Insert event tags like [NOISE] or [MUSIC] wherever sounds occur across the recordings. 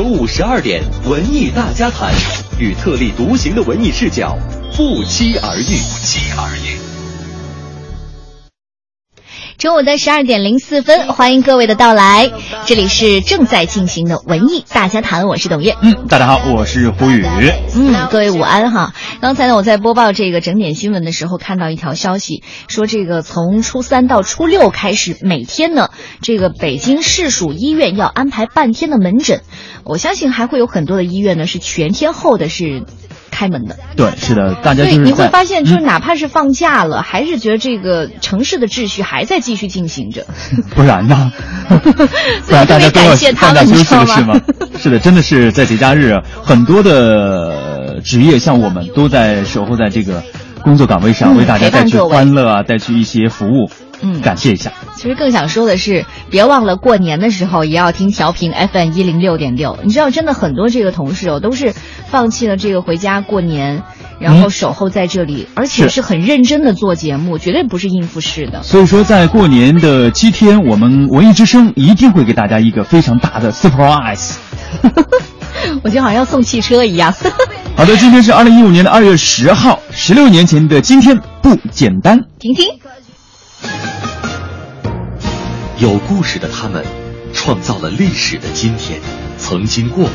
周五十二点，文艺大家谈，与特立独行的文艺视角不期而遇。不期而遇。中午的十二点零四分，欢迎各位的到来，这里是正在进行的文艺大家谈，我是董月。嗯，大家好，我是胡宇。嗯，各位午安哈。刚才呢，我在播报这个整点新闻的时候，看到一条消息，说这个从初三到初六开始，每天呢，这个北京市属医院要安排半天的门诊。我相信还会有很多的医院呢是全天候的，是。开门的，对，是的，大家就是你会发现，就是哪怕是放假了，嗯、还是觉得这个城市的秩序还在继续进行着。[LAUGHS] 不然呢？[LAUGHS] 不然大家都要放假休息了是吗？[LAUGHS] 是的，真的是在节假日，很多的职业像我们都在守候在这个工作岗位上，嗯、为大家带去欢乐啊，带去一些服务。嗯，感谢一下。其实更想说的是，别忘了过年的时候也要听调频 FM 一零六点六。你知道，真的很多这个同事哦，都是放弃了这个回家过年，然后守候在这里，嗯、而且是很认真的做节目，绝对不是应付式的。所以说，在过年的七天，我们文艺之声一定会给大家一个非常大的 surprise。[LAUGHS] 我觉得好像要送汽车一样。[LAUGHS] 好的，今天是二零一五年的二月十号，十六年前的今天不简单。婷婷。有故事的他们，创造了历史的今天，曾经过往，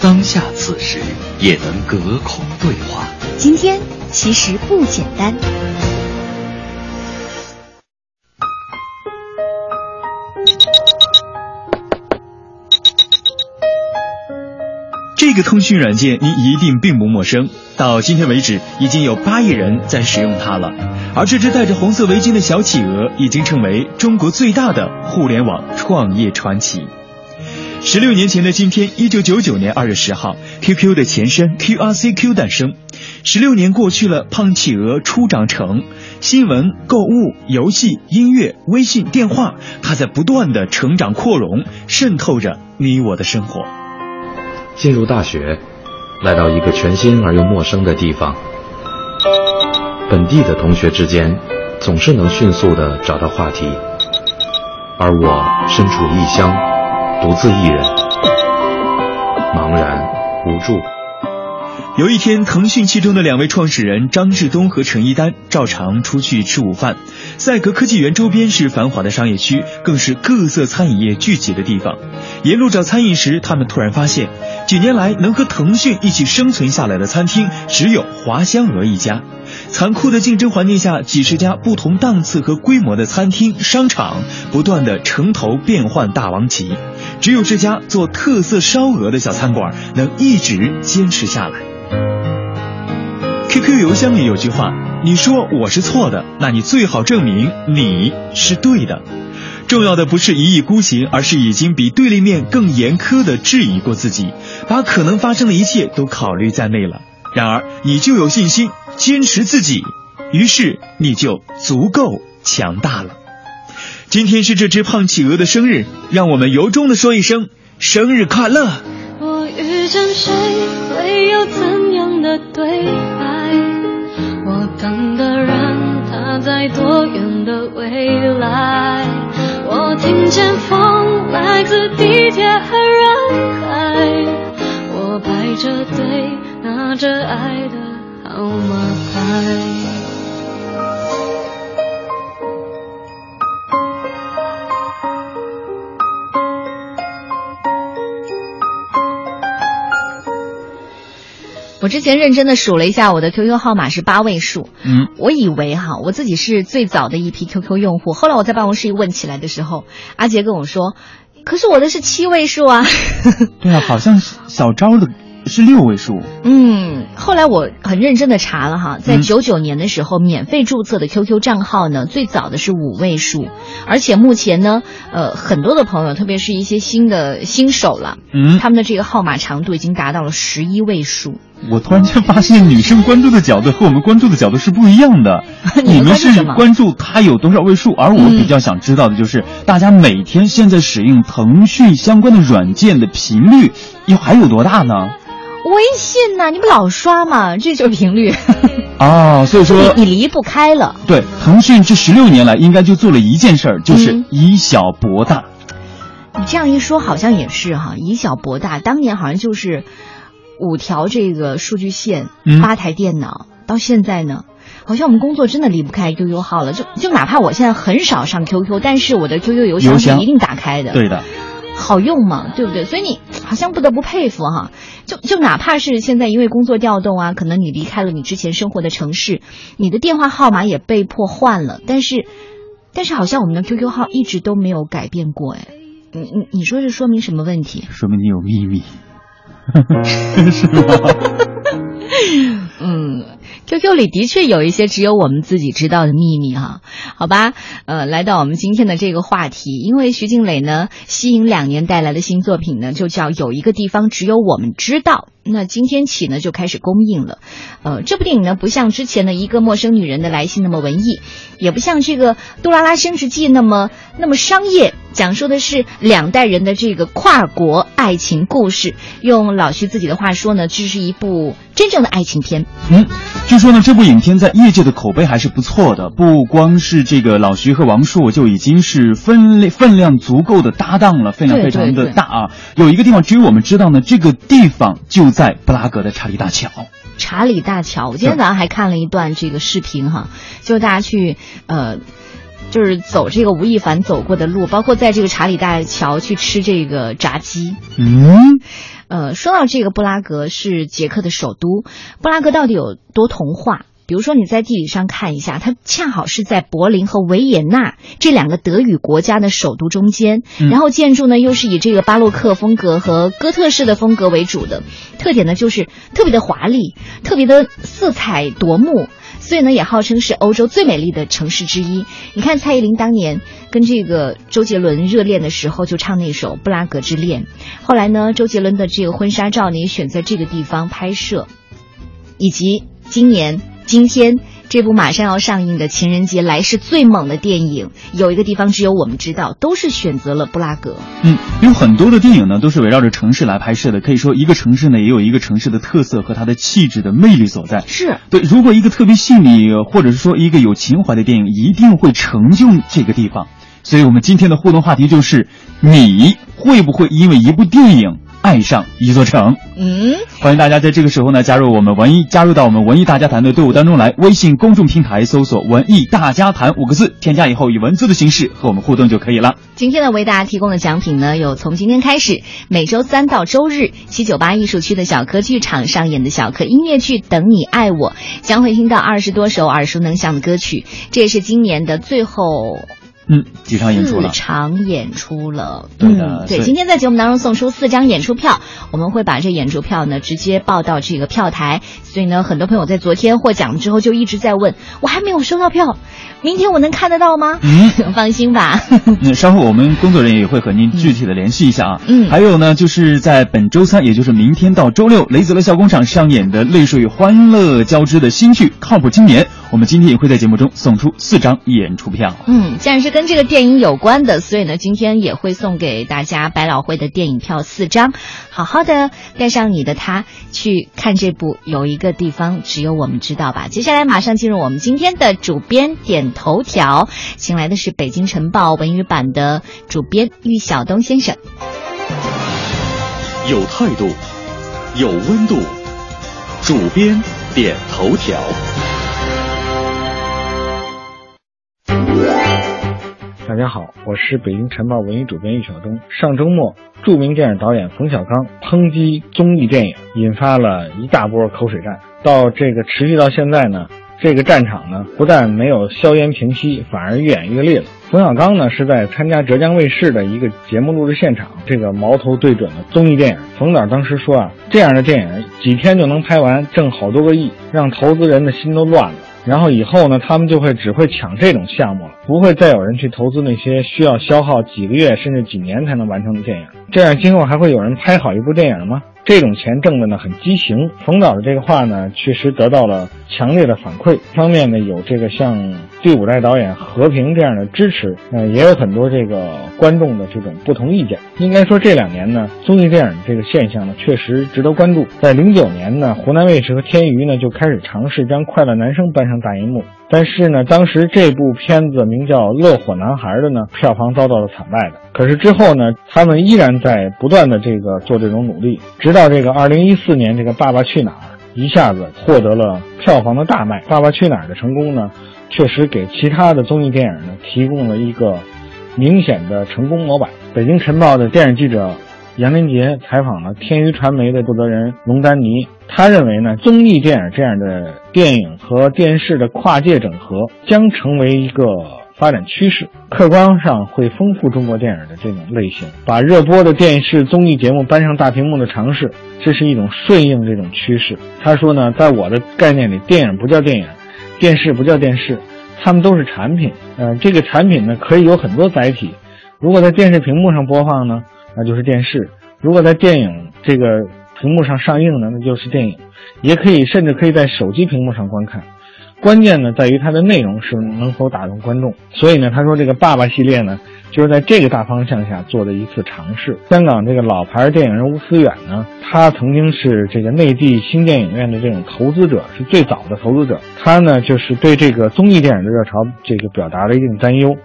当下此时也能隔空对话。今天其实不简单。这个通讯软件您一定并不陌生，到今天为止，已经有八亿人在使用它了。而这只戴着红色围巾的小企鹅，已经成为中国最大的互联网创业传奇。十六年前的今天，一九九九年二月十号，QQ 的前身 QRCQ 诞生。十六年过去了，胖企鹅初长成，新闻、购物、游戏、音乐、微信、电话，它在不断的成长扩容，渗透着你我的生活。进入大学，来到一个全新而又陌生的地方。本地的同学之间，总是能迅速的找到话题，而我身处异乡，独自一人，茫然无助。有一天，腾讯其中的两位创始人张志东和陈一丹照常出去吃午饭。赛格科技园周边是繁华的商业区，更是各色餐饮业聚集的地方。沿路找餐饮时，他们突然发现，几年来能和腾讯一起生存下来的餐厅只有华香鹅一家。残酷的竞争环境下，几十家不同档次和规模的餐厅、商场不断的城头变换大王旗，只有这家做特色烧鹅的小餐馆能一直坚持下来。QQ 邮箱里有句话：“你说我是错的，那你最好证明你是对的。”重要的不是一意孤行，而是已经比对立面更严苛的质疑过自己，把可能发生的一切都考虑在内了。然而，你就有信心，坚持自己，于是你就足够强大了。今天是这只胖企鹅的生日，让我们由衷的说一声生日快乐！我遇见谁，会有怎样的对白？我等的人，他在多远的未来？我听见风来自地铁和人海，我排着队拿着爱的号码牌。我之前认真的数了一下，我的 QQ 号码是八位数。嗯，我以为哈我自己是最早的一批 QQ 用户。后来我在办公室一问起来的时候，阿杰跟我说：“可是我的是七位数啊。[LAUGHS] ”对啊，好像小昭的是六位数。嗯，后来我很认真的查了哈，在九九年的时候，免费注册的 QQ 账号呢，最早的是五位数，而且目前呢，呃，很多的朋友，特别是一些新的新手了，嗯，他们的这个号码长度已经达到了十一位数。我突然间发现，女生关注的角度和我们关注的角度是不一样的。[LAUGHS] 你们是关注它有多少位数，而我嗯比较想知道的就是，大家每天现在使用腾讯相关的软件的频率又还有多大呢？微信呐、你不老刷吗？这就是频率，[LAUGHS] 啊，所以说你你离不开了。对腾讯这十六年来应该就做了一件事儿，就是嗯以小博大。你这样一说，好像也是哈，以小博大。当年好像就是五条这个数据线，嗯八台电脑，到现在呢，好像我们工作真的离不开 QQ 号了。就就哪怕我现在很少上 QQ，但是我的 QQ 邮箱邮箱是一定打开的。对的，好用嘛，对不对？所以你好像不得不佩服哈，就就哪怕是现在因为工作调动啊，可能你离开了你之前生活的城市，你的电话号码也被迫换了，但是但是好像我们的 QQ 号一直都没有改变过，哎，你你你说这说明什么问题？说明你有秘密，[LAUGHS] 是吗？嗯，QQ 里的确有一些只有我们自己知道的秘密哈。好吧，呃，来到我们今天的这个话题，因为徐静蕾呢，吸引两年带来的新作品呢，就叫有一个地方只有我们知道。那今天起呢，就开始公映了。呃，这部电影呢，不像之前的一个陌生女人的来信那么文艺，也不像这个《杜拉拉升职记》那么那么商业，讲述的是两代人的这个跨国爱情故事。用老徐自己的话说呢，这是一部真正的爱情片。嗯，据说呢，这部影片在业界的口碑还是不错的。不光是这个老徐和王朔就已经是分量分量足够的搭档了，分量非常的大啊。有一个地方只有我们知道呢，这个地方就在布拉格的查理大桥。查理大桥，我今天早上还看了一段这个视频哈，就大家去呃，就是走这个吴亦凡走过的路，包括在这个查理大桥去吃这个炸鸡。嗯，呃，说到这个布拉格是捷克的首都，布拉格到底有多童话？比如说你在地理上看一下，它恰好是在柏林和维也纳这两个德语国家的首都中间，嗯然后建筑呢又是以这个巴洛克风格和哥特式的风格为主的，特点呢就是特别的华丽，特别的色彩夺目。所以呢，也号称是欧洲最美丽的城市之一。你看蔡依林当年跟这个周杰伦热恋的时候，就唱那首《布拉格之恋》。后来呢，周杰伦的这个婚纱照呢，也选在这个地方拍摄，以及今年今天这部马上要上映的情人节来势最猛的电影，有一个地方只有我们知道，都是选择了布拉格。嗯，有很多的电影呢，都是围绕着城市来拍摄的。可以说，一个城市呢，也有一个城市的特色和它的气质的魅力所在。是对，如果一个特别细腻，或者是说一个有情怀的电影，一定会成就这个地方。所以我们今天的互动话题就是：你会不会因为一部电影爱上一座城？嗯，欢迎大家在这个时候呢加入我们文艺，加入到我们文艺大家谈的队伍当中来。微信公众平台搜索“文艺大家谈”五个字，添加以后以文字的形式和我们互动就可以了。今天呢，为大家提供的奖品呢，有从今天开始，每周三到周日，七九八艺术区的小柯剧场上演的小柯音乐剧《等你爱我》，将会听到二十多首耳熟能详的歌曲。这也是今年的最后嗯，几场演出了四。场演出了。对的嗯，对，今天在节目当中送出四张演出票，我们会把这演出票呢直接报到这个票台。所以呢，很多朋友在昨天获奖之后就一直在问，我还没有收到票，明天我能看得到吗？嗯，放心吧。那稍后我们工作人员也会和您具体的联系一下啊。嗯还有呢，就是在本周三，也就是明天到周六，雷子乐笑工厂上演的泪水欢乐交织的新剧《靠谱青年》，我们今天也会在节目中送出四张演出票。嗯，既然是跟这个电影有关的，所以呢，今天也会送给大家百老汇的电影票四张，好好的带上你的他去看这部有一个地方只有我们知道吧。接下来马上进入我们今天的主编点头条，请来的是北京晨报文娱版的主编玉晓东先生。有态度，有温度。主编点头条。大家好，我是北京晨报文艺主编玉晓东。上周末，著名电影导演冯小刚抨击综艺电影，引发了一大波口水战。到这个持续到现在呢，这个战场呢不但没有硝烟平息，反而越演越烈了。冯小刚呢是在参加浙江卫视的一个节目录制现场，这个矛头对准了综艺电影。冯导当时说啊，这样的电影几天就能拍完，挣好多个亿，让投资人的心都乱了。然后以后呢，他们就会只会抢这种项目了，不会再有人去投资那些需要消耗几个月甚至几年才能完成的电影。这样今后还会有人拍好一部电影吗？这种钱挣的呢很畸形。冯导的这个话呢，确实得到了强烈的反馈。一方面呢，有这个像第五代导演和平这样的支持，呃，也有很多这个观众的这种不同意见。应该说这两年呢，综艺电影这个现象呢，确实值得关注。在零九年呢，湖南卫视和天娱呢就开始尝试将《快乐男声》搬上大荧幕，但是呢，当时这部片子名叫《乐火男孩》的呢，票房遭到了惨败的。可是之后呢，他们依然在不断的这个做这种努力，直到这个二零一四年，这个《爸爸去哪儿》一下子获得了票房的大卖。《爸爸去哪儿》的成功呢，确实给其他的综艺电影呢提供了一个明显的成功模板。北京晨报的电视记者杨林杰采访了天娱传媒的负责人龙丹妮，他认为呢，综艺电影这样的电影和电视的跨界整合将成为一个。发展趋势，客观上会丰富中国电影的这种类型，把热播的电视综艺节目搬上大屏幕的尝试，这是一种顺应这种趋势。他说呢，在我的概念里，电影不叫电影，电视不叫电视，它们都是产品。呃，这个产品呢，可以有很多载体。如果在电视屏幕上播放呢，那就是电视；如果在电影这个屏幕上上映呢，那就是电影。也可以，甚至可以在手机屏幕上观看。关键呢，在于它的内容是能否打动观众。所以呢，他说这个爸爸系列呢，就是在这个大方向下做的一次尝试。香港这个老牌电影人吴思远呢，他曾经是这个内地新电影院的这种投资者，是最早的投资者。他呢，就是对这个综艺电影的热潮，这个表达了一定担忧。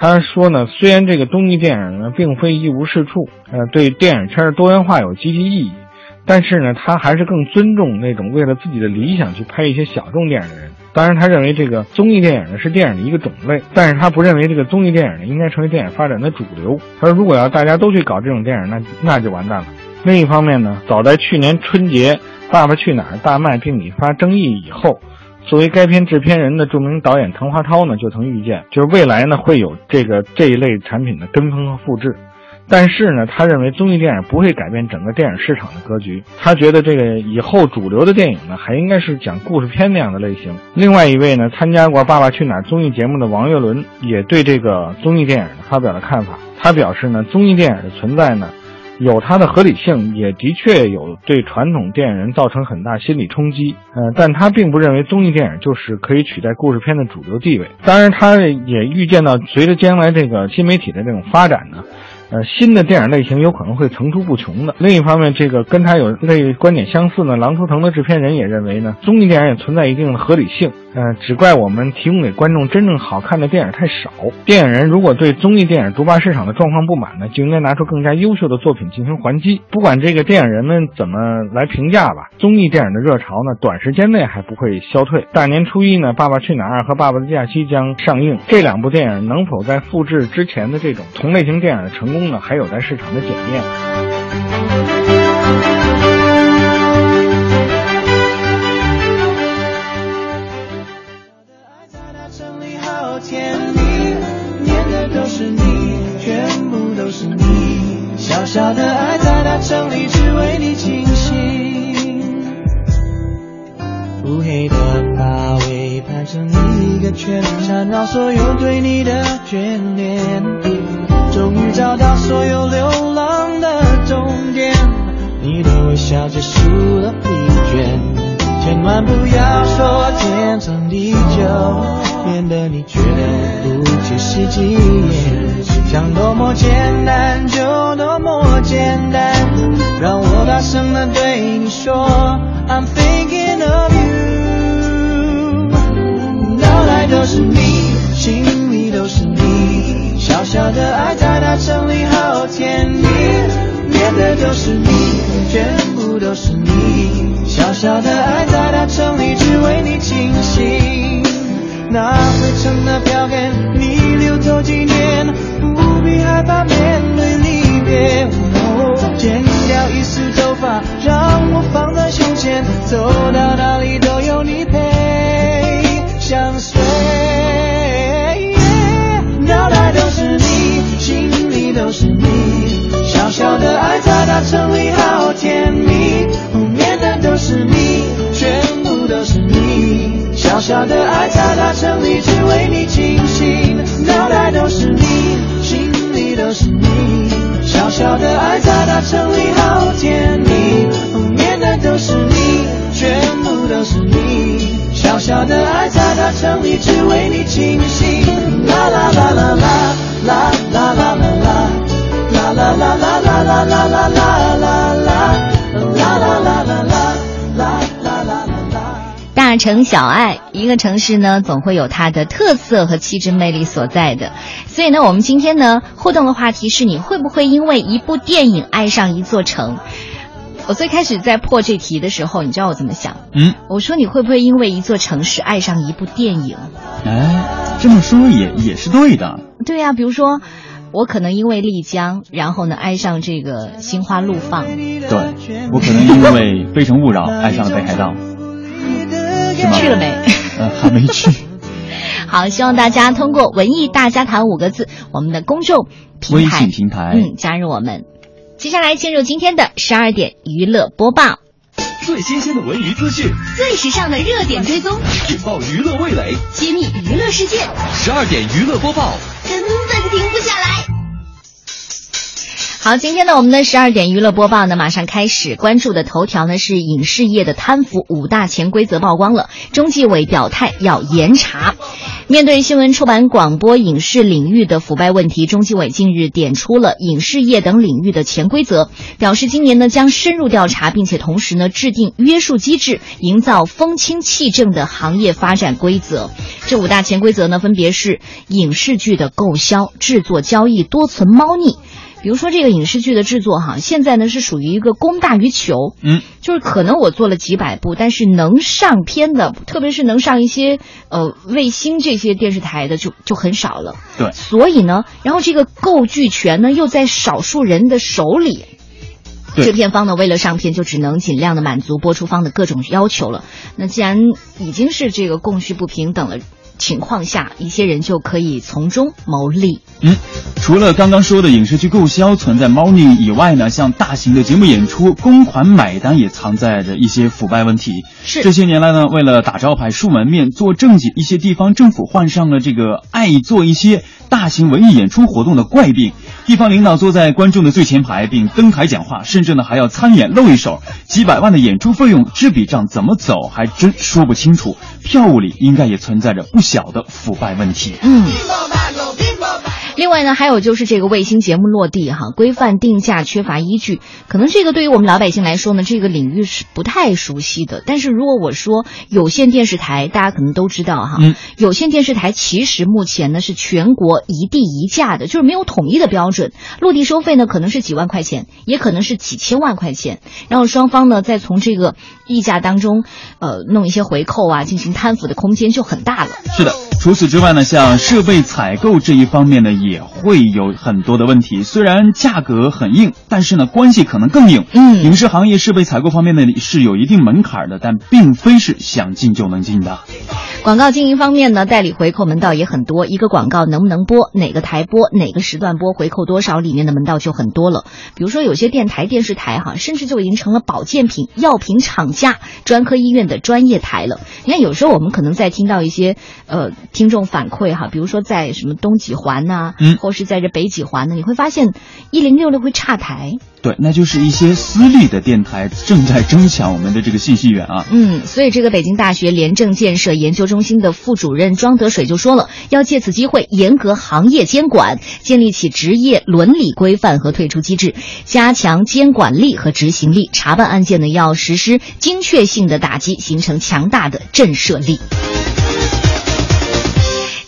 他说呢，虽然这个综艺电影呢，并非一无是处，呃，对电影圈的多元化有积极意义，但是呢，他还是更尊重那种为了自己的理想去拍一些小众电影的人。当然，他认为这个综艺电影呢是电影的一个种类，但是他不认为这个综艺电影呢应该成为电影发展的主流。他说，如果要大家都去搞这种电影，那那就完蛋了。另一方面呢，早在去年春节《爸爸去哪儿》大卖并引发争议以后，作为该片制片人的著名导演滕华涛呢就曾预见，就是未来呢会有这个这一类产品的跟风和复制。但是呢，他认为综艺电影不会改变整个电影市场的格局。他觉得这个以后主流的电影呢，还应该是讲故事片那样的类型。另外一位呢，参加过《爸爸去哪儿》综艺节目的王岳伦也对这个综艺电影发表了看法。他表示呢，综艺电影的存在呢，有它的合理性，也的确有对传统电影人造成很大心理冲击。呃，但他并不认为综艺电影就是可以取代故事片的主流地位。当然，他也预见到，随着将来这个新媒体的这种发展呢。呃，新的电影类型有可能会层出不穷的。另一方面，这个跟他有类观点相似呢，《狼图腾》的制片人也认为呢，综艺电影也存在一定的合理性。呃，只怪我们提供给观众真正好看的电影太少。电影人如果对综艺电影独霸市场的状况不满呢，就应该拿出更加优秀的作品进行还击。不管这个电影人们怎么来评价吧，综艺电影的热潮呢，短时间内还不会消退。大年初一呢，《爸爸去哪儿》和《爸爸的假期》将上映，这两部电影能否在复制之前的这种同类型电影的成功呢？还有待市场的检验。小的爱在大城里只为你倾心，乌黑的发尾盘成一个圈，缠绕所有对你的眷恋。终于找到所有流浪的终点，你的微笑结束了疲倦。千万不要说天长地久，免得你觉得不切实际。想多么简单就说，I'm thinking of you。脑袋都是你，心里都是你。小小的爱在大城里好甜蜜，面对都是你，全部都是你。小小的爱城里好甜蜜，面的都是你，全部都是你。小小的爱在大城里只为你。倾心，脑袋都是你，心里都是你。小小的爱在大城里好甜蜜，面的都是你，全部都是你。小小的爱在大城里只为你。倾心，啦啦啦啦啦啦啦。啦啦啦啦啦啦啦啦啦啦啦啦城小爱，一个城市呢，总会有它的特色和气质魅力所在的。所以呢，我们今天呢，互动的话题是：你会不会因为一部电影爱上一座城？我最开始在破这题的时候，你知道我怎么想？嗯，我说你会不会因为一座城市爱上一部电影？哎，这么说也也是对的。对呀、比如说。我可能因为丽江，然后呢爱上这个心花怒放。对，我可能因为《非诚勿扰》爱上了北海道。去了没？呃，还没去。[LAUGHS] 好，希望大家通过“文艺大家谈”五个字，我们的公众平微，信平台，嗯，加入我们。接下来进入今天的十二点娱乐播报。最新鲜的文娱资讯，最时尚的热点追踪，引爆娱乐味蕾，揭秘娱乐世界。十二点娱乐播报，根本停不下来。好，今天呢，我们的十二点娱乐播报呢，马上开始。关注的头条呢是影视业的贪腐五大潜规则曝光了，中纪委表态要严查。面对新闻出版、广播、影视领域的腐败问题，中纪委近日点出了影视业等领域的潜规则，表示今年呢将深入调查，并且同时呢制定约束机制，营造风清气正的行业发展规则。这五大潜规则呢，分别是影视剧的购销、制作、交易多存猫腻。比如说这个影视剧的制作哈，现在呢是属于一个供大于求，嗯，就是可能我做了几百部，但是能上片的，特别是能上一些呃卫星这些电视台的就就很少了。对，所以呢，然后这个购剧权呢又在少数人的手里。制片方呢，为了上片，就只能尽量的满足播出方的各种要求了。那既然已经是这个供需不平等了。情况下，一些人就可以从中牟利。嗯，除了刚刚说的影视剧购销存在猫腻以外呢，像大型的节目演出、公款买单也藏在着一些腐败问题。是这些年来呢，为了打招牌、树门面、做正经，一些地方政府患上了这个爱做一些大型文艺演出活动的怪病。地方领导坐在观众的最前排，并登台讲话，甚至呢还要参演露一手，几百万的演出费用，这笔账怎么走还真说不清楚。票务里应该也存在着不小的腐败问题。嗯。另外呢，还有就是这个卫星节目落地哈，规范定价缺乏依据，可能这个对于我们老百姓来说呢，这个领域是不太熟悉的。但是如果我说有线电视台，大家可能都知道哈，嗯，有线电视台其实目前呢是全国一地一价的，就是没有统一的标准，落地收费呢可能是几万块钱，也可能是几千万块钱，然后双方呢再从这个溢价当中，呃，弄一些回扣啊，进行贪腐的空间就很大了。是的。除此之外呢，像设备采购这一方面呢，也会有很多的问题。虽然价格很硬，但是呢，关系可能更硬。嗯，影视行业设备采购方面呢是有一定门槛的，但并非是想进就能进的。广告经营方面呢，代理回扣门道也很多。一个广告能不能播，哪个台播，哪个时段播，回扣多少，里面的门道就很多了。比如说有些电台、电视台哈，甚至就已经成了保健品、药品厂家、专科医院的专业台了。你看，有时候我们可能在听到一些呃。听众反馈哈，比如说在什么东几环呐、啊，嗯，或是在这北几环呢，你会发现一零六六会岔台。对，那就是一些私立的电台正在争抢我们的这个信息源啊。嗯，所以这个北京大学廉政建设研究中心的副主任庄德水就说了，要借此机会严格行业监管，建立起职业伦理规范和退出机制，加强监管力和执行力，查办案件呢要实施精确性的打击，形成强大的震慑力。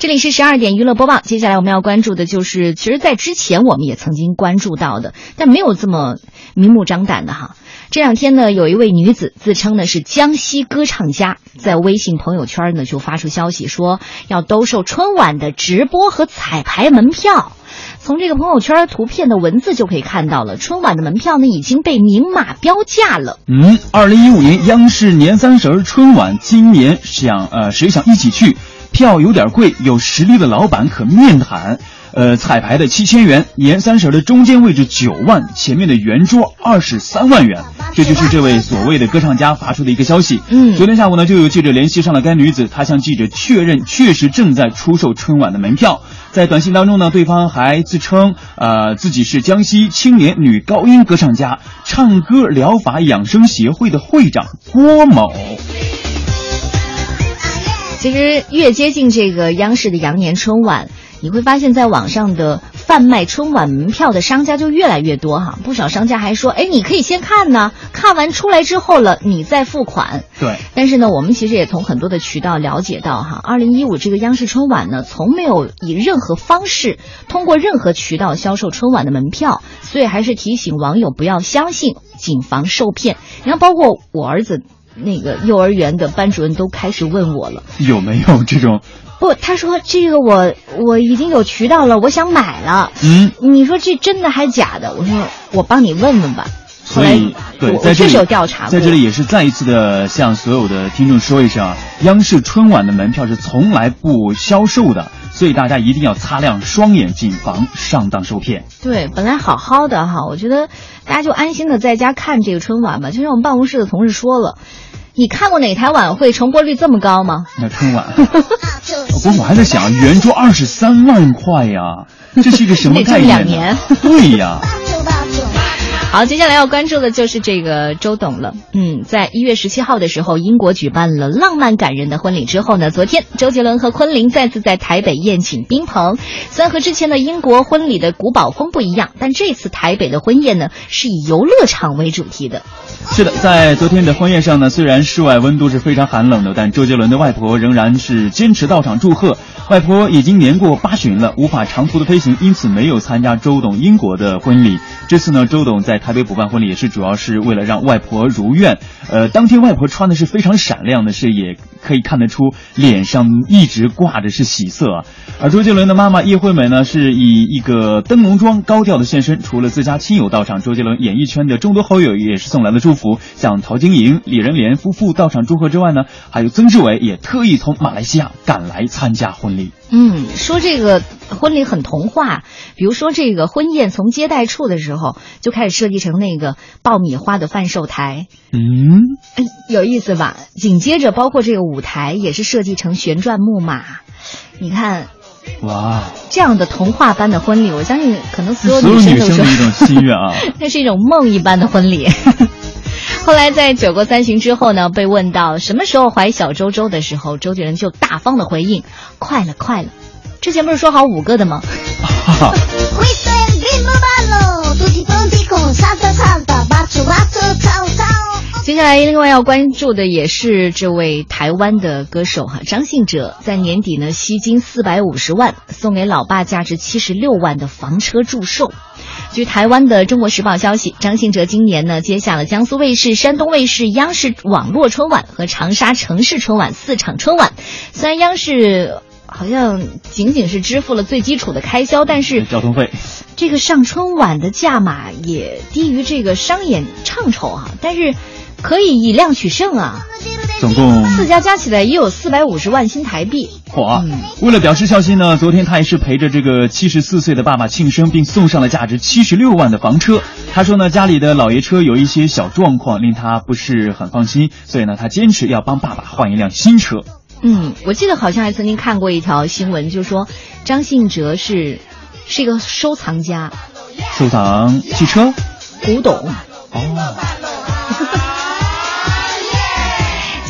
这里是十二点娱乐播报，接下来我们要关注的就是，其实，在之前我们也曾经关注到的，但没有这么明目张胆的哈。这两天呢，有一位女子自称呢是江西歌唱家，在微信朋友圈呢就发出消息说要兜售春晚的直播和彩排门票。从这个朋友圈图片的文字就可以看到了，春晚的门票呢已经被明码标价了。嗯，二零一五年央视年三十春晚，今年想呃谁想一起去？票有点贵，有实力的老板可面谈。呃，彩排的七千元，年三十的中间位置九万，前面的圆桌二十三万元。这就是这位所谓的歌唱家发出的一个消息。嗯，昨天下午呢，就有记者联系上了该女子，她向记者确认，确实正在出售春晚的门票。在短信当中呢，对方还自称，呃，自己是江西青年女高音歌唱家，唱歌疗法养生协会的会长郭某。其实越接近这个央视的羊年春晚。你会发现在网上的贩卖春晚门票的商家就越来越多哈，不少商家还说，哎，你可以先看呢，看完出来之后了，你再付款。对。但是呢，我们其实也从很多的渠道了解到哈，二零一五这个央视春晚呢，从没有以任何方式通过任何渠道销售春晚的门票，所以还是提醒网友不要相信，谨防受骗。你看，包括我儿子那个幼儿园的班主任都开始问我了，有没有这种？不，他说这个我我已经有渠道了，我想买了。嗯，你说这真的还假的？我说我帮你问问吧。所以，对，在这里有调查，在这里也是再一次的向所有的听众说一声啊，央视春晚的门票是从来不销售的，所以大家一定要擦亮双眼，谨防上当受骗。对，本来好好的哈，我觉得大家就安心的在家看这个春晚吧。就像我们办公室的同事说了。你看过哪台晚会重播率这么高吗？那春晚，不过我还在想，圆桌二十三万块呀，这是一个什么概念？[LAUGHS] 两年。对呀。好，接下来要关注的就是这个周董了。嗯，在一月十七号的时候，英国举办了浪漫感人的婚礼之后呢，昨天周杰伦和昆凌再次在台北宴请宾朋。虽然和之前的英国婚礼的古堡风不一样，但这次台北的婚宴呢，是以游乐场为主题的。是的，在昨天的婚宴上呢，虽然室外温度是非常寒冷的，但周杰伦的外婆仍然是坚持到场祝贺。外婆已经年过八旬了，无法长途的飞行，因此没有参加周董英国的婚礼。这次呢，周董在台北补办婚礼也是主要是为了让外婆如愿。呃，当天外婆穿的是非常闪亮的，是也可以看得出脸上一直挂着是喜色啊。而周杰伦的妈妈叶惠美呢，是以一个灯笼装高调的现身，除了自家亲友到场，周杰伦演艺圈的众多好友也是送来了祝福，像陶晶莹、李仁莲夫妇到场祝贺之外呢，还有曾志伟也特意从马来西亚赶来参加婚礼。嗯，说这个婚礼很童话，比如说这个婚宴从接待处的时候就开始设计成那个爆米花的贩售台，嗯，有意思吧？紧接着包括这个舞台也是设计成旋转木马，你看，哇，这样的童话般的婚礼，我相信可能所有女生都是一种心愿啊，[LAUGHS] 那是一种梦一般的婚礼。后来在酒过三巡之后呢，被问到什么时候怀小周周的时候，周杰伦就大方的回应：“快了，快了。”之前不是说好五个的吗？[LAUGHS] 接下来另外要关注的也是这位台湾的歌手哈张信哲，在年底呢吸金四百五十万，送给老爸价值七十六万的房车祝寿。据台湾的《中国时报》消息，张信哲今年呢接下了江苏卫视、山东卫视、央视网络春晚和长沙城市春晚四场春晚。虽然央视好像仅仅是支付了最基础的开销，但是交通费，这个上春晚的价码也低于这个商演唱酬啊，但是可以以量取胜啊。总共四家加起来也有四百五十万新台币。嚯！为了表示孝心呢，昨天他也是陪着这个七十四岁的爸爸庆生，并送上了价值七十六万的房车。他说呢，家里的老爷车有一些小状况，令他不是很放心，所以呢，他坚持要帮爸爸换一辆新车。嗯，我记得好像还曾经看过一条新闻，就说张信哲是是一个收藏家，收藏汽车、古董。哦。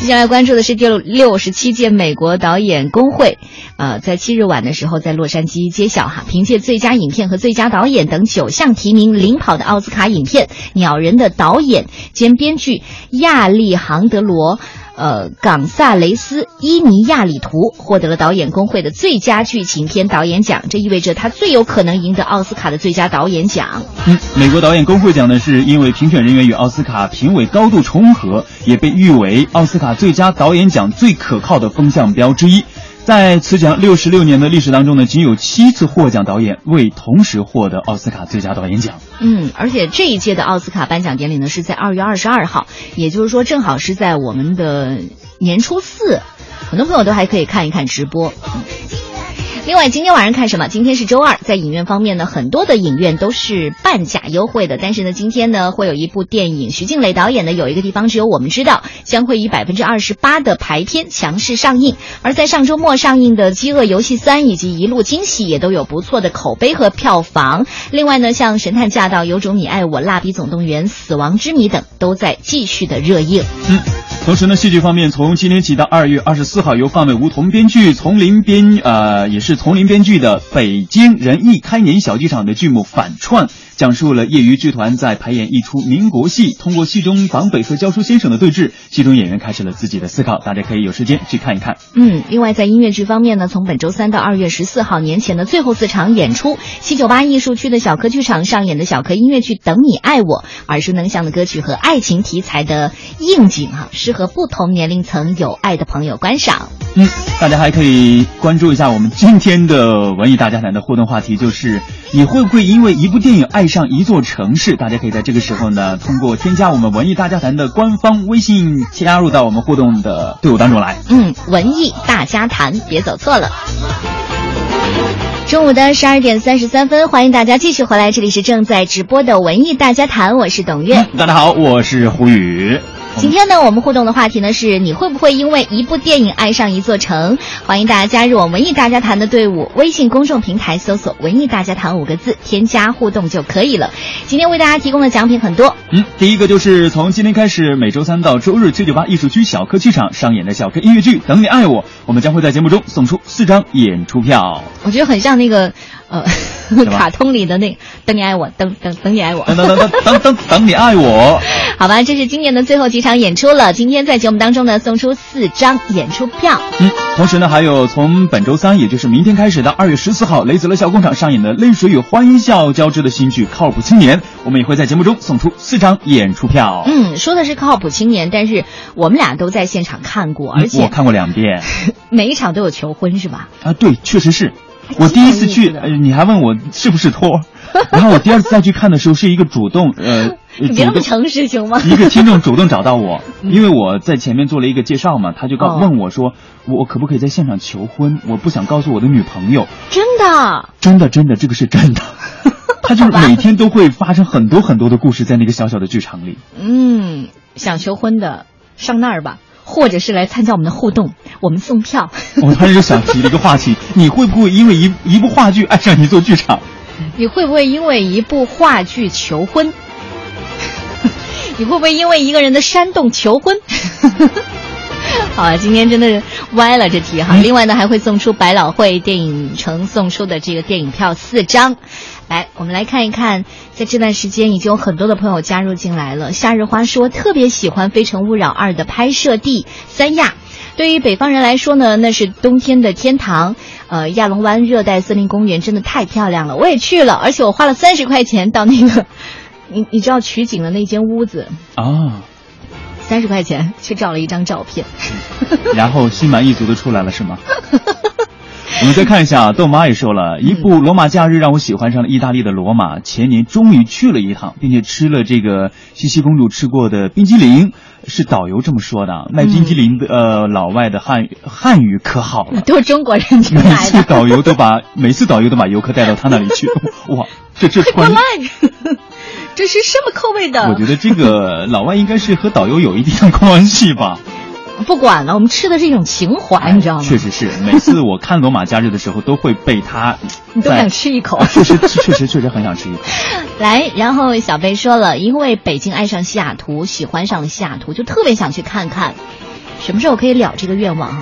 接下来关注的是第六十七届美国导演工会，呃，在七日晚的时候在洛杉矶揭晓哈，凭借最佳影片和最佳导演等九项提名领跑的奥斯卡影片《鸟人》的导演兼编剧亚历杭德罗。呃，冈萨雷斯·伊尼亚里图获得了导演工会的最佳剧情片导演奖，这意味着他最有可能赢得奥斯卡的最佳导演奖。嗯，美国导演工会奖呢，是因为评选人员与奥斯卡评委高度重合，也被誉为奥斯卡最佳导演奖最可靠的风向标之一。在此奖六十六年的历史当中呢，仅有七次获奖导演未同时获得奥斯卡最佳导演奖。嗯，而且这一届的奥斯卡颁奖典礼呢是在二月二十二号，也就是说正好是在我们的年初四。很多朋友都还可以看一看直播。嗯另外，今天晚上看什么？今天是周二，在影院方面呢，很多的影院都是半价优惠的。但是呢，今天呢，会有一部电影，徐静蕾导演的《有一个地方只有我们知道》，将会以百分之二十八的排片强势上映。而在上周末上映的《饥饿游戏三》以及《一路惊喜》也都有不错的口碑和票房。另外呢，像《神探驾到》《有种你爱我》《蜡笔总动员》《死亡之谜》等都在继续的热映。嗯。同时呢，戏剧方面，从今天起到二月二十四号，由范伟吴桐编剧、丛林编呃也是丛林编剧的北京人艺开年小剧场的剧目《反串》，讲述了业余剧团在排演一出民国戏，通过戏中绑匪和教书先生的对峙，戏中演员开始了自己的思考。大家可以有时间去看一看。嗯，另外在音乐剧方面呢，从本周三到二月十四号年前的最后四场演出，七九八艺术区的小柯剧场上演的小柯音乐剧《等你爱我》，耳熟能详的歌曲和爱情题材的应景哈、适合不同年龄层有爱的朋友观赏。嗯，大家还可以关注一下我们今天的文艺大家谈的互动话题，就是你会不会因为一部电影爱上一座城市？大家可以在这个时候呢，通过添加我们文艺大家谈的官方微信，加入到我们互动的队伍当中来。嗯，文艺大家谈，别走错了。中午的十二点三十三分，欢迎大家继续回来，这里是正在直播的文艺大家谈，我是董月。大家好，我是胡宇。今天呢，我们互动的话题呢是你会不会因为一部电影爱上一座城？欢迎大家加入我们文艺大家谈的队伍，微信公众平台搜索“文艺大家谈”五个字，添加互动就可以了。今天为大家提供的奖品很多，嗯，第一个就是从今天开始，每周三到周日七九八艺术区小科剧场上演的小科音乐剧《等你爱我》，我们将会在节目中送出四张演出票。我觉得很像那个呃，[LAUGHS] 卡通里的那“等你爱我，等等等你爱我，等等等等等等 [LAUGHS] 等你爱我”。好吧，这是今年的最后几场演出了。今天在节目当中呢，送出四张演出票。嗯，同时呢，还有从本周三，也就是明天开始到二月十四号，雷泽乐笑工厂上演的泪水与欢笑交织的新剧《靠谱青年》，我们也会在节目中送出四张演出票。嗯，说的是靠谱青年，但是我们俩都在现场看过，而且、嗯、我看过两遍，[LAUGHS] 每一场都有求婚是吧？啊，对，确实是。我第一次去，呃，你还问我是不是托，[LAUGHS] 然后我第二次再去看的时候，是一个主动，呃，[LAUGHS] 你别那么诚实行吗？一个听众主动找到我，[LAUGHS] 因为我在前面做了一个介绍嘛，他就告、哦、问我说，我可不可以在现场求婚？我不想告诉我的女朋友。真的？真的，真的，这个是真的。他就是每天都会发生很多很多的故事在那个小小的剧场里。嗯，想求婚的上那儿吧。或者是来参加我们的互动，我们送票。我突然就想提了一个话题：你会不会因为一一部话剧爱上一座剧场？[LAUGHS] 你会不会因为一部话剧求婚？[LAUGHS] 你会不会因为一个人的煽动求婚？[LAUGHS] [LAUGHS] 好啊，今天真的是歪了这题哈。另外呢，还会送出百老汇电影城送出的这个电影票四张。来，我们来看一看，在这段时间已经有很多的朋友加入进来了。夏日花说特别喜欢《非诚勿扰二》的拍摄地三亚，对于北方人来说呢，那是冬天的天堂。呃，亚龙湾热带森林公园真的太漂亮了，我也去了，而且我花了三十块钱到那个，你你知道取景的那间屋子啊，三十块钱去照了一张照片，然后心满意足的出来了是吗？[LAUGHS] 我们再看一下，豆妈也说了一部《罗马假日》，让我喜欢上了意大利的罗马。前年终于去了一趟，并且吃了这个茜茜公主吃过的冰激凌，是导游这么说的。卖冰激凌的、呃老外的汉语汉语可好了，[LAUGHS] 都是中国人去每次。导游都把每次导游都把游客带到他那里去。[LAUGHS] 哇，这这快过关来，这是什么口味的？我觉得这个老外应该是和导游有一定的关系吧。[LAUGHS] 不管了，我们吃的是一种情怀，你知道吗？确实是，每次我看《罗马假日》的时候，都会被他 [LAUGHS] 你都想吃一口。确实，确实，确实很想吃一口。[LAUGHS] 来，然后小贝说了，因为北京爱上西雅图，喜欢上了西雅图，就特别想去看看，什么时候可以了这个愿望哈？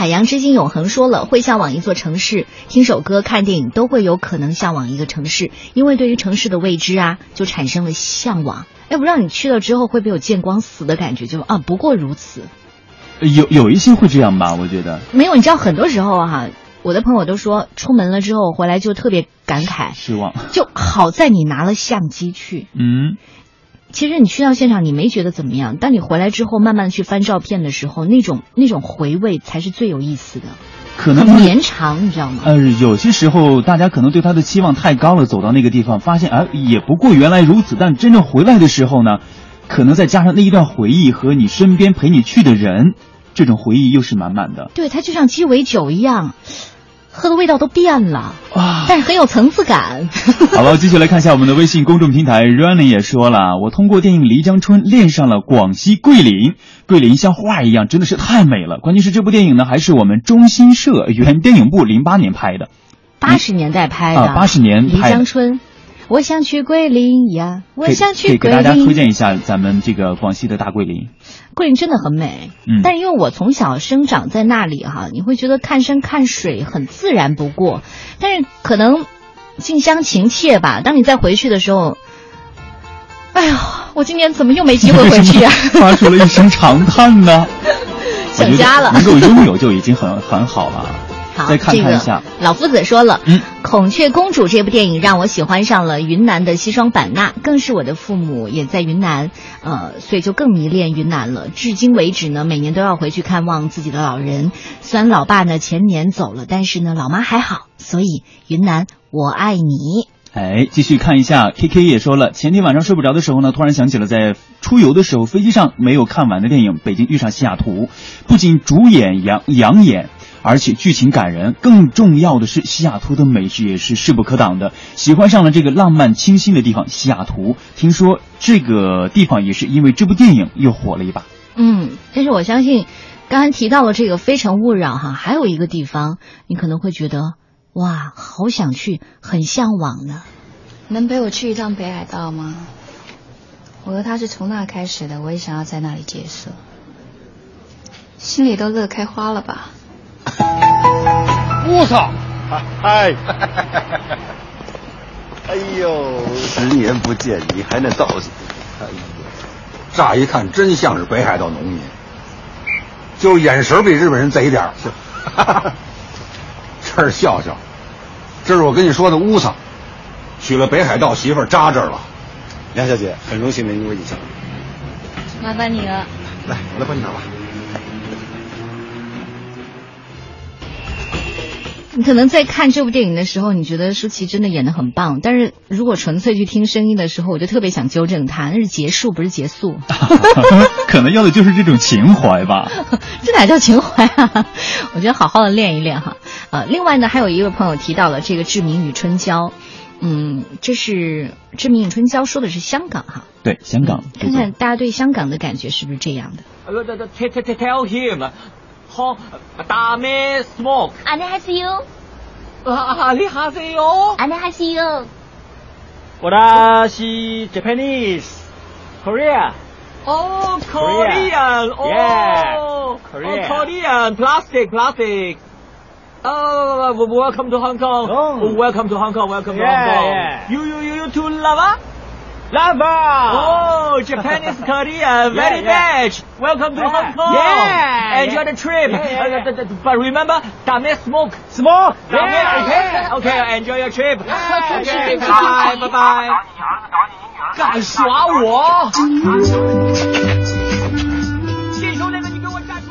海洋之心永恒说了，会向往一座城市，听首歌、看电影都会有可能向往一个城市，因为对于城市的未知啊，就产生了向往。哎，不知道你去了之后会不会有见光死的感觉？就啊，不过如此。有有一些会这样吧，我觉得没有，你知道很多时候哈、我的朋友都说，出门了之后回来就特别感慨，失望。就好在你拿了相机去。嗯，其实你去到现场，你没觉得怎么样，当你回来之后，慢慢地去翻照片的时候，那种那种回味才是最有意思的，可能绵长，你知道吗？呃，有些时候大家可能对他的期望太高了，走到那个地方，发现哎，也不过原来如此。但真正回来的时候呢，可能再加上那一段回忆和你身边陪你去的人，这种回忆又是满满的。对，它就像鸡尾酒一样，喝的味道都变了，但是很有层次感。[LAUGHS] 好了，继续来看一下我们的微信公众平台，Running 也说了，我通过电影《漓江春》恋上了广西桂林，桂林像画一样，真的是太美了。关键是这部电影呢，还是我们中新社原电影部零八年拍的，八十年代拍的，啊，八十年漓拍的江春。我想去桂林呀，我想去桂林。大家推荐一下咱们这个广西的大桂林。桂林真的很美，嗯但是因为我从小生长在那里哈，你会觉得看山看水很自然不过，但是可能近乡情怯吧。当你再回去的时候，哎呀，我今年怎么又没机会回去啊？发出了一声长叹呢。[LAUGHS] 想家了能够拥有就已经很很好了。好，再看看一下这个老夫子说了，嗯，《孔雀公主》这部电影让我喜欢上了云南的西双版纳，更是我的父母也在云南，呃，所以就更迷恋云南了。至今为止呢，每年都要回去看望自己的老人。虽然老爸呢前年走了，但是呢老妈还好，所以云南我爱你。哎，继续看一下，K K 也说了，前天晚上睡不着的时候呢，突然想起了在出游的时候飞机上没有看完的电影《北京遇上西雅图》，不仅主演杨养眼，而且剧情感人，更重要的是西雅图的美食也是势不可挡的，喜欢上了这个浪漫清新的地方西雅图。听说这个地方也是因为这部电影又火了一把。嗯，但是我相信，刚刚提到了这个《非诚勿扰》哈，还有一个地方你可能会觉得哇，好想去，很向往呢。能陪我去一趟北海道吗？我和他是从那开始的，我也想要在那里结束，心里都乐开花了吧？[LAUGHS] 我操！哎，[LAUGHS] 哎呦，十年不见，你还那造型！哎呦，乍一看真像是北海道农民，就是眼神比日本人贼点儿。[LAUGHS] 这是笑笑，这是我跟你说的乌桑，娶了北海道媳妇儿扎这儿了。梁小姐，很荣幸能为你相遇。麻烦你了。来，我来帮你拿吧。你可能在看这部电影的时候，你觉得舒淇真的演的很棒，但是如果纯粹去听声音的时候，我就特别想纠正她，那是结束不是结束，[LAUGHS] 可能要的就是这种情怀吧。[LAUGHS] 这哪叫情怀啊？我觉得好好的练一练哈。呃，另外呢，还有一位朋友提到了这个《志明与春娇》，嗯，这是《志明与春娇》说的是香港哈，对，香港。看看大家对香港的感觉是不是这样的？Tell tell him, 호 다음에 smoke. 안녕하세요. 아, 안녕하세요. 안녕하세요. 我다시 Japanese, Korea. Oh, Korean. Oh, Yeah. Korean. Oh, Korean. Plastic, plastic. Oh, welcome to Hong Kong. Oh, welcome to Hong Kong. Welcome to Yeah, Hong Kong. yeah. You, you, you, you to lava? loveball 哦 japanese korea very nice welcome to hong kong yeah enjoy the trip but remember don't smoke small okay okay okay enjoy your trip 快出去拜拜拜拜敢耍我亲兄弟们你给我站住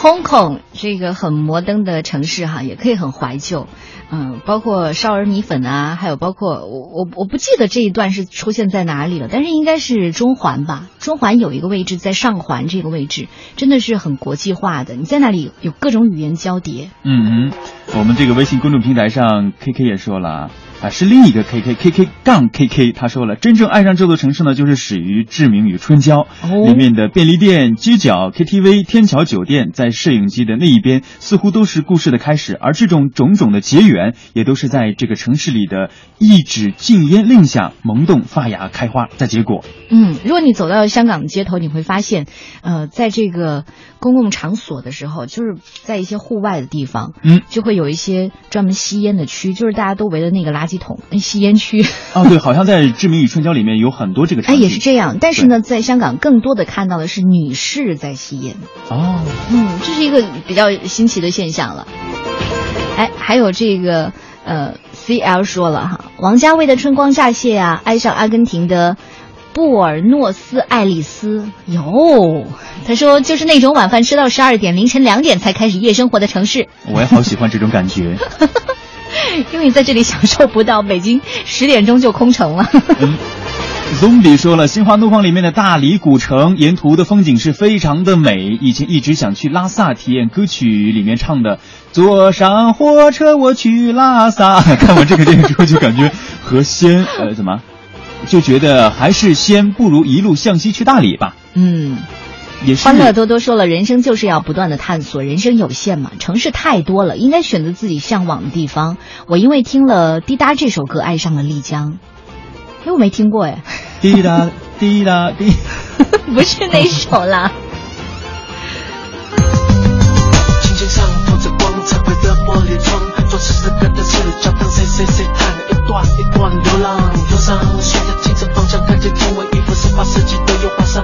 hong kong 是一个很摩登的城市哈也可以很怀旧嗯，包括少儿米粉啊，还有包括我我我不记得这一段是出现在哪里了，但是应该是中环吧。中环有一个位置在上环这个位置，真的是很国际化的，你在那里有各种语言交叠。嗯哼，我们这个微信公众平台上，K K 也说了啊，是另一个 K K K K 杠 K K，他说了，真正爱上这座城市呢，就是始于《志明与春娇》里面的便利店、街角、K T V、天桥酒店，在摄影机的那一边，似乎都是故事的开始，而这种种种的结缘，也都是在这个城市里的一纸禁烟令下萌动发芽开花，在结果。嗯，如果你走到香港的街头，你会发现，呃，在这个公共场所的时候，就是在一些户外的地方，嗯，就会有一些专门吸烟的区，就是大家都围着那个垃圾桶，那吸烟区。哦，对，好像在《志明与春娇》里面有很多这个场哎，景。也是这样。但是呢，在香港更多的看到的是女士在吸烟。哦，嗯，这是一个比较新奇的现象了。哎，还有这个呃，CL 说了哈，王家卫的《春光乍泄》啊，爱上阿根廷的布尔诺斯艾利斯。哟，他说就是那种晚饭吃到十二点，凌晨两点才开始夜生活的城市。我也好喜欢这种感觉。[LAUGHS] 因为你在这里享受不到，北京十点钟就空城了。嗯 Zombie 说了，《心花怒放》里面的大理古城沿途的风景是非常的美，以前一直想去拉萨体验歌曲里面唱的“坐上火车我去拉萨”。[LAUGHS] 看完这个电影之后，就感觉和仙呃怎么，就觉得还是先不如一路向西去大理吧。嗯。也是欢乐多多说了，人生就是要不断的探索，人生有限嘛，城市太多了，应该选择自己向往的地方。我因为听了《滴答》这首歌，爱上了丽江。哎，我没听过哎。滴答滴答 [LAUGHS] 滴，[LAUGHS] 不是那首啦。轻轻上透着光彩绘的玻璃窗，做事时跟的视角，当谁谁谁看了一段一段流浪，顺着周围一幅十八世纪的油画上。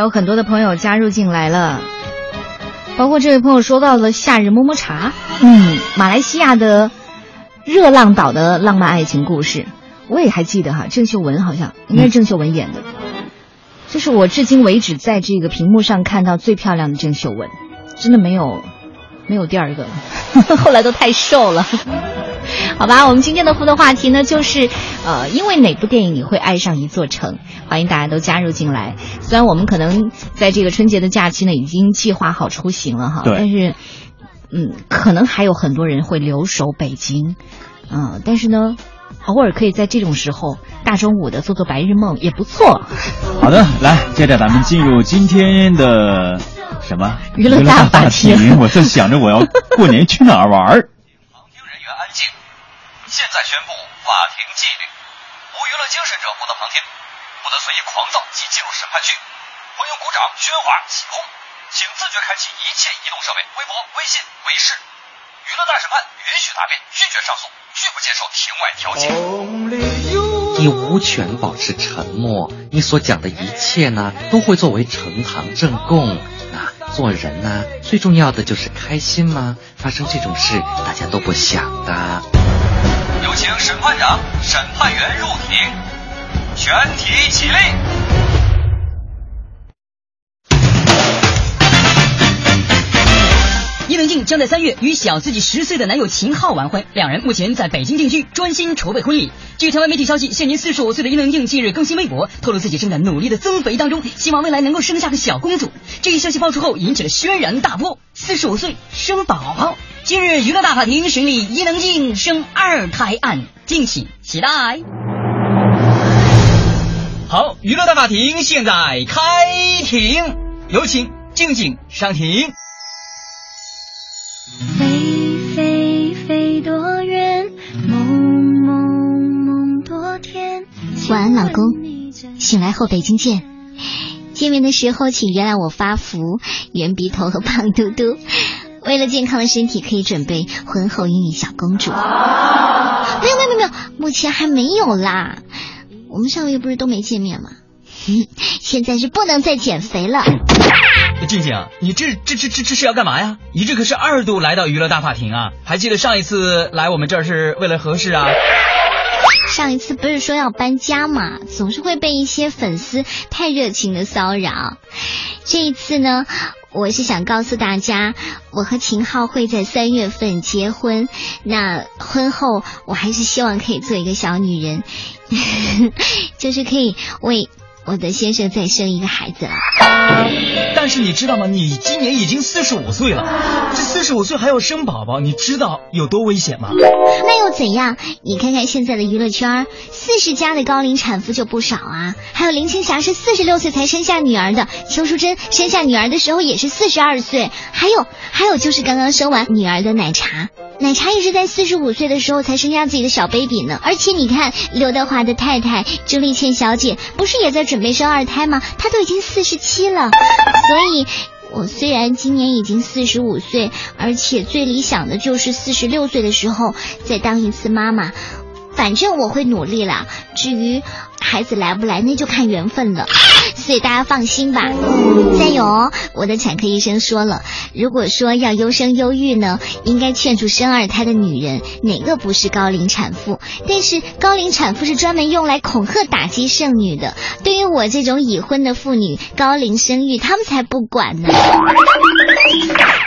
还有很多的朋友加入进来了，包括这位朋友说到了夏日么么茶，嗯，马来西亚的热浪岛的浪漫爱情故事，我也还记得哈，郑秀文好像应该是郑秀文演的，这是我至今为止在这个屏幕上看到最漂亮的郑秀文，真的没有没有第二个了，[LAUGHS] 后来都太瘦了。[LAUGHS] 好吧，我们今天的互动话题呢，就是呃，因为哪部电影你会爱上一座城？欢迎大家都加入进来。虽然我们可能在这个春节的假期呢，已经计划好出行了哈，但是嗯，可能还有很多人会留守北京，嗯、但是呢，偶尔可以在这种时候大中午的做做白日梦也不错。好的，来，接着咱们进入今天的什么娱乐大法庭庭？我在想着我要过年去哪儿玩儿。现在宣布法庭纪律：无娱乐精神者不得旁听，不得随意狂躁及进入审判区，不用鼓掌、喧哗、起哄，请自觉开启一切移动设备、微博、微信、微视。娱乐大审判允许答辩，拒绝上诉，拒不接受庭外调解。你无权保持沉默，你所讲的一切呢，都会作为呈堂证供。那做人呢，最重要的就是开心吗？发生这种事，大家都不想的。有请审判长、审判员入庭，全体起立。伊能静将在三月与小自己十岁的男友秦昊完婚，两人目前在北京定居，专心筹备婚礼。据台湾媒体消息，现年四十五岁的伊能静近日更新微博，透露自己正在努力的增肥当中，希望未来能够生下个小公主。这一消息爆出后，引起了轩然大波。四十五岁生宝宝，今日娱乐大法庭审理伊能静生二胎案，敬请期待。好，娱乐大法庭现在开庭，有请静静上庭。飞飞飞多远，梦梦梦多甜。晚安，老公。醒来后北京见。见面的时候，请原谅我发福、圆鼻头和胖嘟嘟。为了健康的身体，可以准备婚后孕育小公主。没有没有没有没有，目前还没有啦。我们上个月不是都没见面吗？[LAUGHS] 现在是不能再减肥了。静静，你这这这这这是要干嘛呀？你这可是二度来到娱乐大法庭啊！还记得上一次来我们这儿是为了何事啊？上一次不是说要搬家嘛，总是会被一些粉丝太热情的骚扰。这一次呢，我是想告诉大家，我和秦昊会在三月份结婚。那婚后，我还是希望可以做一个小女人，[LAUGHS] 就是可以为我的先生再生一个孩子了。但是你知道吗？你今年已经四十五岁了，这四十五岁还要生宝宝，你知道有多危险吗？那又怎样？你看看现在的娱乐圈，四十加的高龄产妇就不少啊。还有林青霞是四十六岁才生下女儿的，邱淑贞生下女儿的时候也是四十二岁。还有还有就是刚刚生完女儿的奶茶，奶茶也是在四十五岁的时候才生下自己的小 baby 呢。而且你看刘德华的太太朱丽倩小姐，不是也在准备生二胎吗？她都已经四十七了，所以。我虽然今年已经四十五岁，而且最理想的就是四十六岁的时候再当一次妈妈。反正我会努力啦。至于孩子来不来，那就看缘分了。所以大家放心吧，再有！我的产科医生说了，如果说要优生优育呢，应该劝住生二胎的女人，哪个不是高龄产妇？但是高龄产妇是专门用来恐吓打击剩女的。对于我这种已婚的妇女，高龄生育他们才不管呢。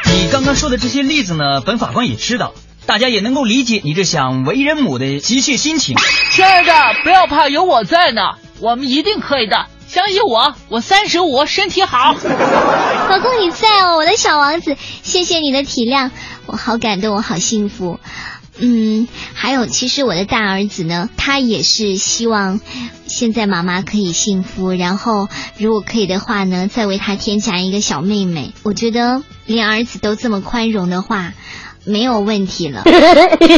你刚刚说的这些例子呢，本法官也知道。大家也能够理解你这想为人母的急切心情。亲爱的，不要怕，有我在呢，我们一定可以的，相信我，我三十五，身体好。[LAUGHS] 老公你在哦，我的小王子，谢谢你的体谅，我好感动，我好幸福。嗯，还有，其实我的大儿子呢，他也是希望现在妈妈可以幸福，然后如果可以的话呢，再为他添加一个小妹妹。我觉得连儿子都这么宽容的话。没有问题了。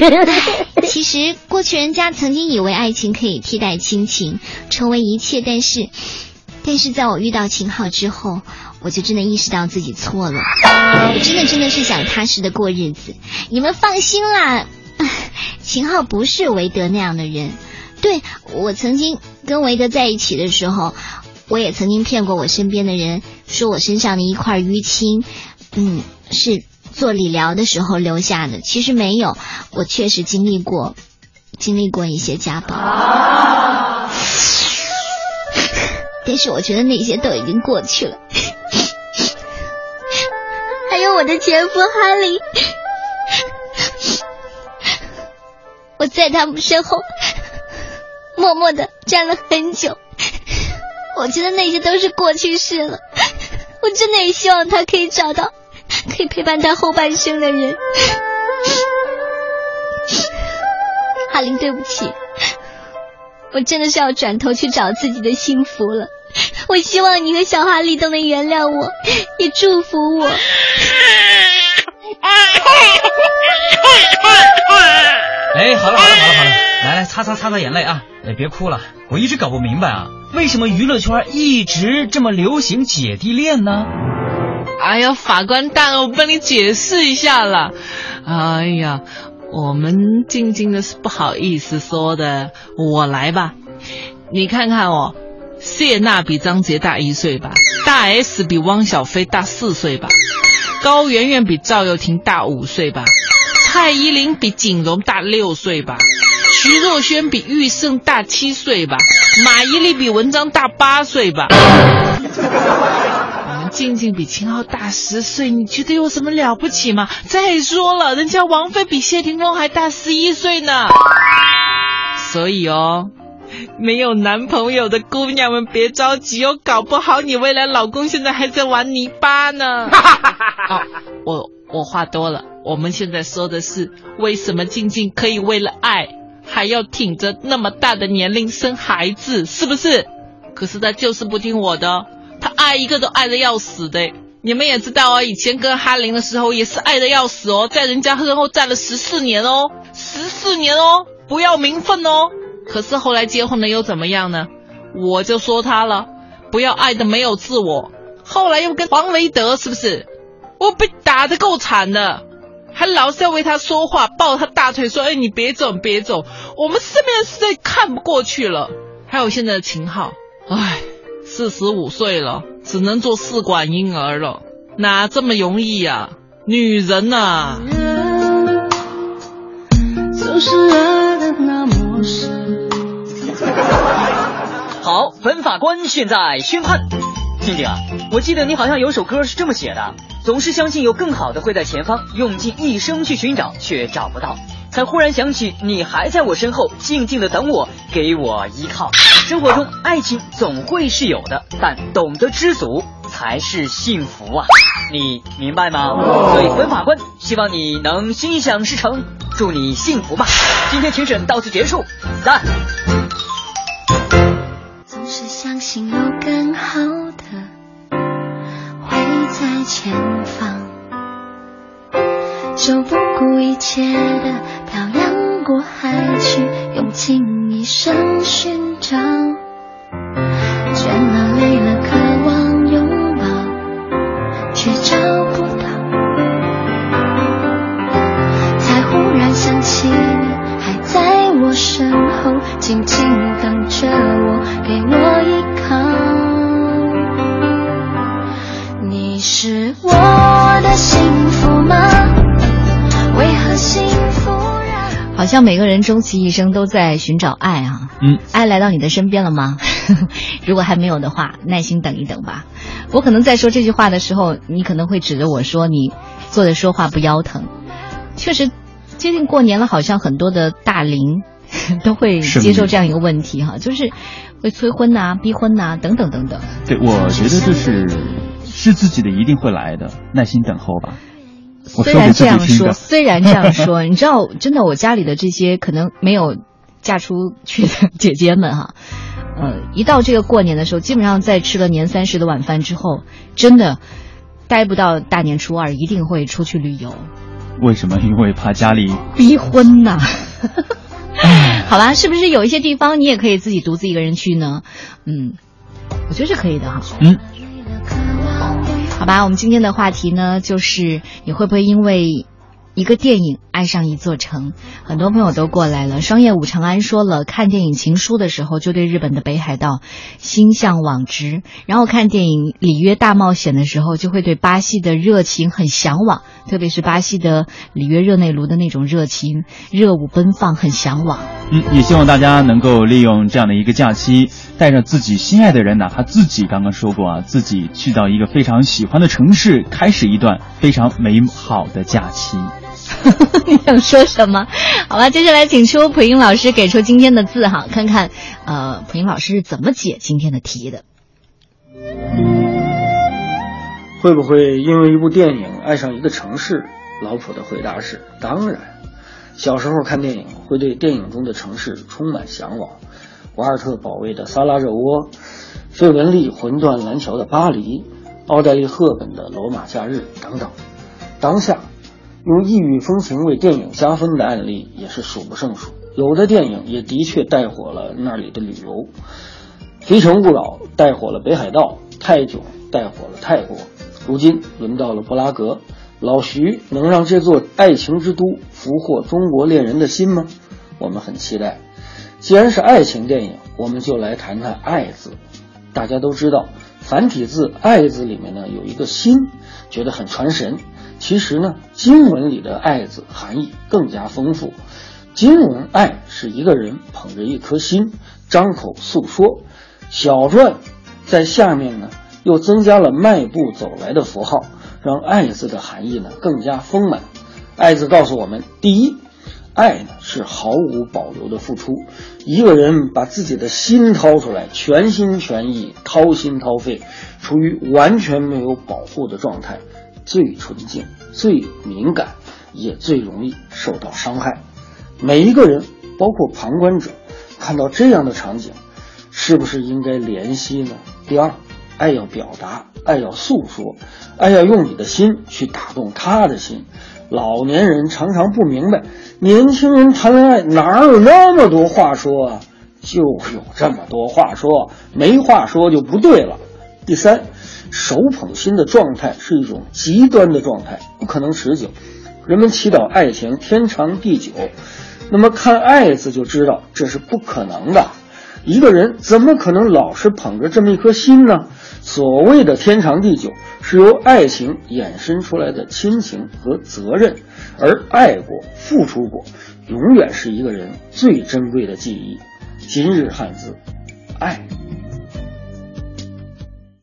[LAUGHS] 其实过去人家曾经以为爱情可以替代亲情，成为一切，但是，但是在我遇到秦昊之后，我就真的意识到自己错了。我真的真的是想踏实的过日子。你们放心啦，[LAUGHS] 秦昊不是韦德那样的人。对我曾经跟韦德在一起的时候，我也曾经骗过我身边的人，说我身上的一块淤青，嗯，是。做理疗的时候留下的，其实没有，我确实经历过，经历过一些家暴，[LAUGHS] 但是我觉得那些都已经过去了。[LAUGHS] 还有我的前夫哈利，[LAUGHS] 我在他们身后默默的站了很久，我觉得那些都是过去式了，我真的也希望他可以找到。可以陪伴他后半生的人，哈林，对不起，我真的是要转头去找自己的幸福了。我希望你和小哈利都能原谅我，也祝福我。哎，好了好了好了好了，来来擦擦擦擦眼泪啊！哎，别哭了，我一直搞不明白啊，为什么娱乐圈一直这么流行姐弟恋呢？哎呀，法官大人，我帮你解释一下了。哎呀，我们静静的是不好意思说的，我来吧。你看看哦，谢娜比张杰大一岁吧，大 S 比汪小菲大四岁吧，高圆圆比赵又廷大五岁吧，蔡依林比景荣大六岁吧，徐若瑄比玉胜大七岁吧，马伊琍比文章大八岁吧。静静比秦昊大十岁，你觉得有什么了不起吗？再说了，人家王菲比谢霆锋还大十一岁呢。所以哦，没有男朋友的姑娘们别着急哦，搞不好你未来老公现在还在玩泥巴呢。[LAUGHS] 哦，我我话多了，我们现在说的是为什么静静可以为了爱还要挺着那么大的年龄生孩子，是不是？可是他就是不听我的。爱一个都爱的要死的，你们也知道啊，以前跟哈林的时候也是爱的要死哦，在人家身后站了十四年哦，十四年哦，不要名分哦。可是后来结婚了又怎么样呢？我就说他了，不要爱的没有自我。后来又跟黄维德是不是？我被打的够惨的，还老是要为他说话，抱他大腿说：“哎，你别走，别走。”我们身边实在看不过去了。还有现在的秦昊，唉。四十五岁了，只能做试管婴儿了，哪这么容易呀？女人呐！好，本法官现在宣判，静静啊，我记得你好像有首歌是这么写的：总是相信有更好的会在前方，用尽一生去寻找，却找不到。才忽然想起，你还在我身后，静静的等我，给我依靠。生活中，爱情总会是有的，但懂得知足才是幸福啊！你明白吗？所以，本法官，希望你能心想事成，祝你幸福吧。今天庭审到此结束，散。总是相信有更好的会在前方，就不顾一切的漂洋过海去，用尽一生寻找，倦了累了，渴望拥抱，却找不到，才忽然想起你还在我身后，静静等着我，给我好像每个人终其一生都在寻找爱啊。嗯，爱来到你的身边了吗？[LAUGHS] 如果还没有的话，耐心等一等吧。我可能在说这句话的时候，你可能会指着我说你坐着说话不腰疼。确实，接近过年了，好像很多的大龄 [LAUGHS] 都会接受这样一个问题哈，就是会催婚呐、逼婚呐等等等等。对，我觉得就是是自己的一定会来的，耐心等候吧。我虽然这样说，虽然这样说，你知道，真的，我家里的这些可能没有嫁出去的 [LAUGHS] 姐姐们哈，呃，一到这个过年的时候，基本上在吃了年三十的晚饭之后，真的待不到大年初二，一定会出去旅游。为什么？因为怕家里逼婚呐、[LAUGHS] 好吧，是不是有一些地方你也可以自己独自一个人去呢？嗯，我觉得是可以的哈。嗯，好吧，我们今天的话题呢，就是你会不会因为一个电影爱上一座城？很多朋友都过来了。双叶武长安说了，看电影《情书》的时候，就对日本的北海道心向往之；然后看电影《里约大冒险》的时候，就会对巴西的热情很向往，特别是巴西的里约热内卢的那种热情，热舞奔放，很向往。嗯，也希望大家能够利用这样的一个假期，带着自己心爱的人，哪怕自己刚刚说过啊，自己去到一个非常喜欢的城市，开始一段非常美好的假期。[LAUGHS] 你想说什么？好吧，接下来请出蒲英老师给出今天的字哈，看看呃蒲英老师是怎么解今天的题的。会不会因为一部电影爱上一个城市？老普的回答是：当然。小时候看电影会对电影中的城市充满向往，瓦尔特保卫的萨拉热窝，费雯丽魂断蓝桥的巴黎，奥黛丽赫本的罗马假日等等。当下，用异域风情为电影加分的案例也是数不胜数。有的电影也的确带火了那里的旅游，《非诚勿扰》带火了北海道，《泰囧》带火了泰国。如今轮到了布拉格，老徐能让这座爱情之都俘获中国恋人的心吗？我们很期待。既然是爱情电影，我们就来谈谈“爱”字。大家都知道，繁体字“爱”字里面呢有一个“心”，觉得很传神。其实呢，经文里的“爱”字含义更加丰富。经文“爱”是一个人捧着一颗心，张口诉说。小篆在下面呢。又增加了迈步走来的符号，让“爱”字的含义呢更加丰满。“爱”字告诉我们，第一，爱呢是毫无保留的付出，一个人把自己的心掏出来，全心全意、掏心掏肺，处于完全没有保护的状态，最纯净、最敏感，也最容易受到伤害。每一个人，包括旁观者，看到这样的场景，是不是应该怜惜呢？第二。爱要表达，爱要诉说，爱要用你的心去打动他的心。老年人常常不明白，年轻人谈恋爱哪有那么多话说啊？就有这么多话说，没话说就不对了。第三，手捧心的状态是一种极端的状态，不可能持久。人们祈祷爱情天长地久，那么看“爱”字就知道这是不可能的。一个人怎么可能老是捧着这么一颗心呢？所谓的天长地久，是由爱情衍生出来的亲情和责任，而爱过、付出过，永远是一个人最珍贵的记忆。今日汉字，爱。